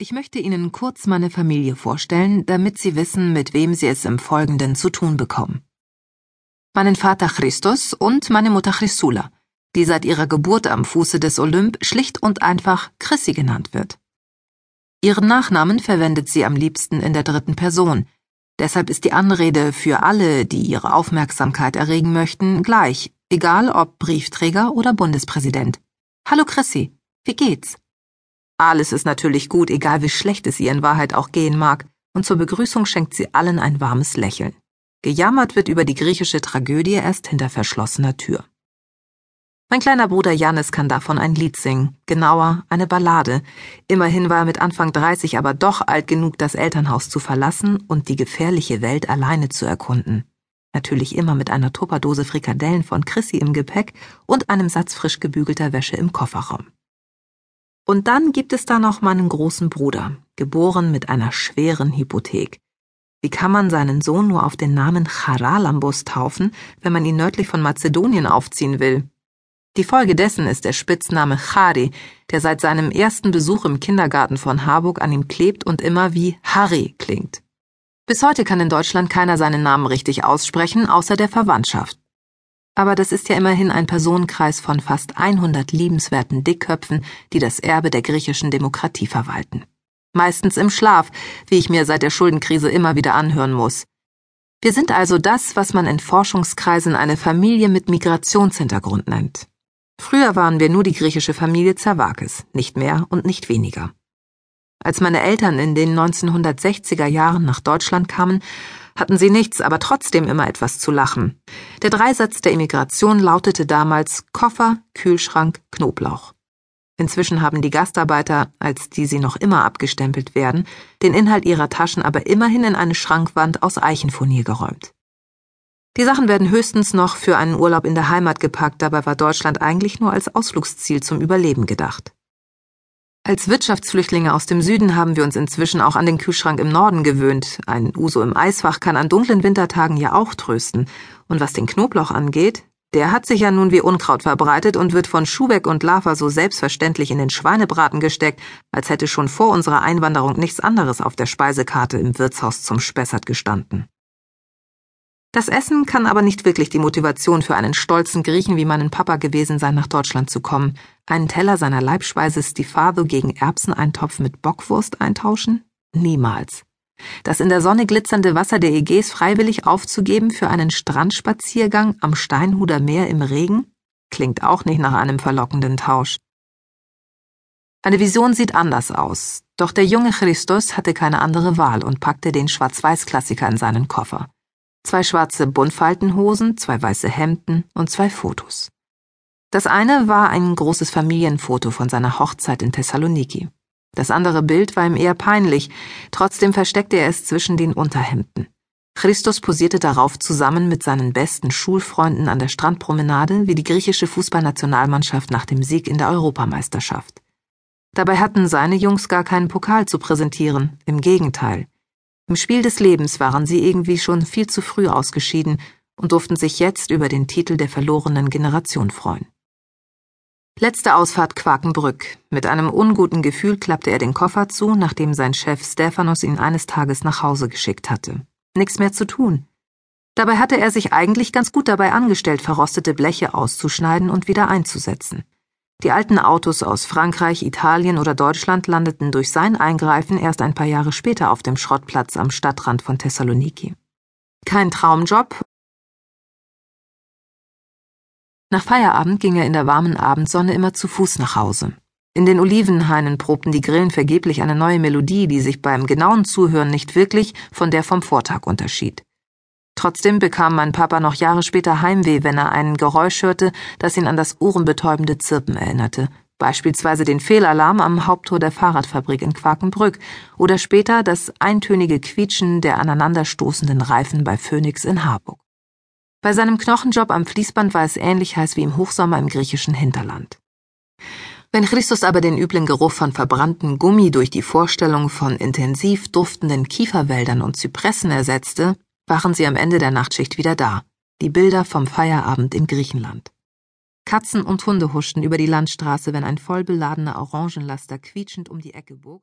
Ich möchte Ihnen kurz meine Familie vorstellen, damit Sie wissen, mit wem Sie es im Folgenden zu tun bekommen. Meinen Vater Christus und meine Mutter Chrysula, die seit ihrer Geburt am Fuße des Olymp schlicht und einfach Chrissy genannt wird. Ihren Nachnamen verwendet sie am liebsten in der dritten Person, deshalb ist die Anrede für alle, die ihre Aufmerksamkeit erregen möchten, gleich, egal ob Briefträger oder Bundespräsident. Hallo Chrissy, wie geht's? Alles ist natürlich gut, egal wie schlecht es ihr in Wahrheit auch gehen mag, und zur Begrüßung schenkt sie allen ein warmes Lächeln. Gejammert wird über die griechische Tragödie erst hinter verschlossener Tür. Mein kleiner Bruder Janis kann davon ein Lied singen, genauer eine Ballade. Immerhin war er mit Anfang 30 aber doch alt genug, das Elternhaus zu verlassen und die gefährliche Welt alleine zu erkunden. Natürlich immer mit einer Tupperdose Frikadellen von Chrissy im Gepäck und einem Satz frisch gebügelter Wäsche im Kofferraum. Und dann gibt es da noch meinen großen Bruder, geboren mit einer schweren Hypothek. Wie kann man seinen Sohn nur auf den Namen Charalambos taufen, wenn man ihn nördlich von Mazedonien aufziehen will? Die Folge dessen ist der Spitzname Chari, der seit seinem ersten Besuch im Kindergarten von Harburg an ihm klebt und immer wie Harry klingt. Bis heute kann in Deutschland keiner seinen Namen richtig aussprechen, außer der Verwandtschaft. Aber das ist ja immerhin ein Personenkreis von fast 100 liebenswerten Dickköpfen, die das Erbe der griechischen Demokratie verwalten. Meistens im Schlaf, wie ich mir seit der Schuldenkrise immer wieder anhören muss. Wir sind also das, was man in Forschungskreisen eine Familie mit Migrationshintergrund nennt. Früher waren wir nur die griechische Familie Zervakis, nicht mehr und nicht weniger. Als meine Eltern in den 1960er Jahren nach Deutschland kamen, hatten sie nichts, aber trotzdem immer etwas zu lachen. Der Dreisatz der Immigration lautete damals Koffer, Kühlschrank, Knoblauch. Inzwischen haben die Gastarbeiter, als die sie noch immer abgestempelt werden, den Inhalt ihrer Taschen aber immerhin in eine Schrankwand aus Eichenfurnier geräumt. Die Sachen werden höchstens noch für einen Urlaub in der Heimat gepackt, dabei war Deutschland eigentlich nur als Ausflugsziel zum Überleben gedacht. Als Wirtschaftsflüchtlinge aus dem Süden haben wir uns inzwischen auch an den Kühlschrank im Norden gewöhnt. Ein Uso im Eisfach kann an dunklen Wintertagen ja auch trösten. Und was den Knoblauch angeht, der hat sich ja nun wie Unkraut verbreitet und wird von Schubeck und Lava so selbstverständlich in den Schweinebraten gesteckt, als hätte schon vor unserer Einwanderung nichts anderes auf der Speisekarte im Wirtshaus zum Spessert gestanden. Das Essen kann aber nicht wirklich die Motivation für einen stolzen Griechen wie meinen Papa gewesen sein, nach Deutschland zu kommen. Einen Teller seiner Leibspeise Stifado gegen Erbseneintopf mit Bockwurst eintauschen? Niemals. Das in der Sonne glitzernde Wasser der Ägäis freiwillig aufzugeben für einen Strandspaziergang am Steinhuder Meer im Regen? Klingt auch nicht nach einem verlockenden Tausch. Eine Vision sieht anders aus, doch der junge Christus hatte keine andere Wahl und packte den Schwarz-Weiß-Klassiker in seinen Koffer zwei schwarze Buntfaltenhosen, zwei weiße Hemden und zwei Fotos. Das eine war ein großes Familienfoto von seiner Hochzeit in Thessaloniki. Das andere Bild war ihm eher peinlich, trotzdem versteckte er es zwischen den Unterhemden. Christus posierte darauf zusammen mit seinen besten Schulfreunden an der Strandpromenade wie die griechische Fußballnationalmannschaft nach dem Sieg in der Europameisterschaft. Dabei hatten seine Jungs gar keinen Pokal zu präsentieren, im Gegenteil. Im Spiel des Lebens waren sie irgendwie schon viel zu früh ausgeschieden und durften sich jetzt über den Titel der verlorenen Generation freuen. Letzte Ausfahrt Quakenbrück. Mit einem unguten Gefühl klappte er den Koffer zu, nachdem sein Chef Stephanos ihn eines Tages nach Hause geschickt hatte. Nichts mehr zu tun. Dabei hatte er sich eigentlich ganz gut dabei angestellt, verrostete Bleche auszuschneiden und wieder einzusetzen. Die alten Autos aus Frankreich, Italien oder Deutschland landeten durch sein Eingreifen erst ein paar Jahre später auf dem Schrottplatz am Stadtrand von Thessaloniki. Kein Traumjob. Nach Feierabend ging er in der warmen Abendsonne immer zu Fuß nach Hause. In den Olivenhainen probten die Grillen vergeblich eine neue Melodie, die sich beim genauen Zuhören nicht wirklich von der vom Vortag unterschied. Trotzdem bekam mein Papa noch Jahre später Heimweh, wenn er ein Geräusch hörte, das ihn an das ohrenbetäubende Zirpen erinnerte, beispielsweise den Fehlalarm am Haupttor der Fahrradfabrik in Quakenbrück oder später das eintönige Quietschen der aneinanderstoßenden Reifen bei Phoenix in Harburg. Bei seinem Knochenjob am Fließband war es ähnlich heiß wie im Hochsommer im griechischen Hinterland. Wenn Christus aber den üblen Geruch von verbranntem Gummi durch die Vorstellung von intensiv duftenden Kieferwäldern und Zypressen ersetzte, waren sie am Ende der Nachtschicht wieder da, die Bilder vom Feierabend in Griechenland. Katzen und Hunde huschten über die Landstraße, wenn ein vollbeladener Orangenlaster quietschend um die Ecke bog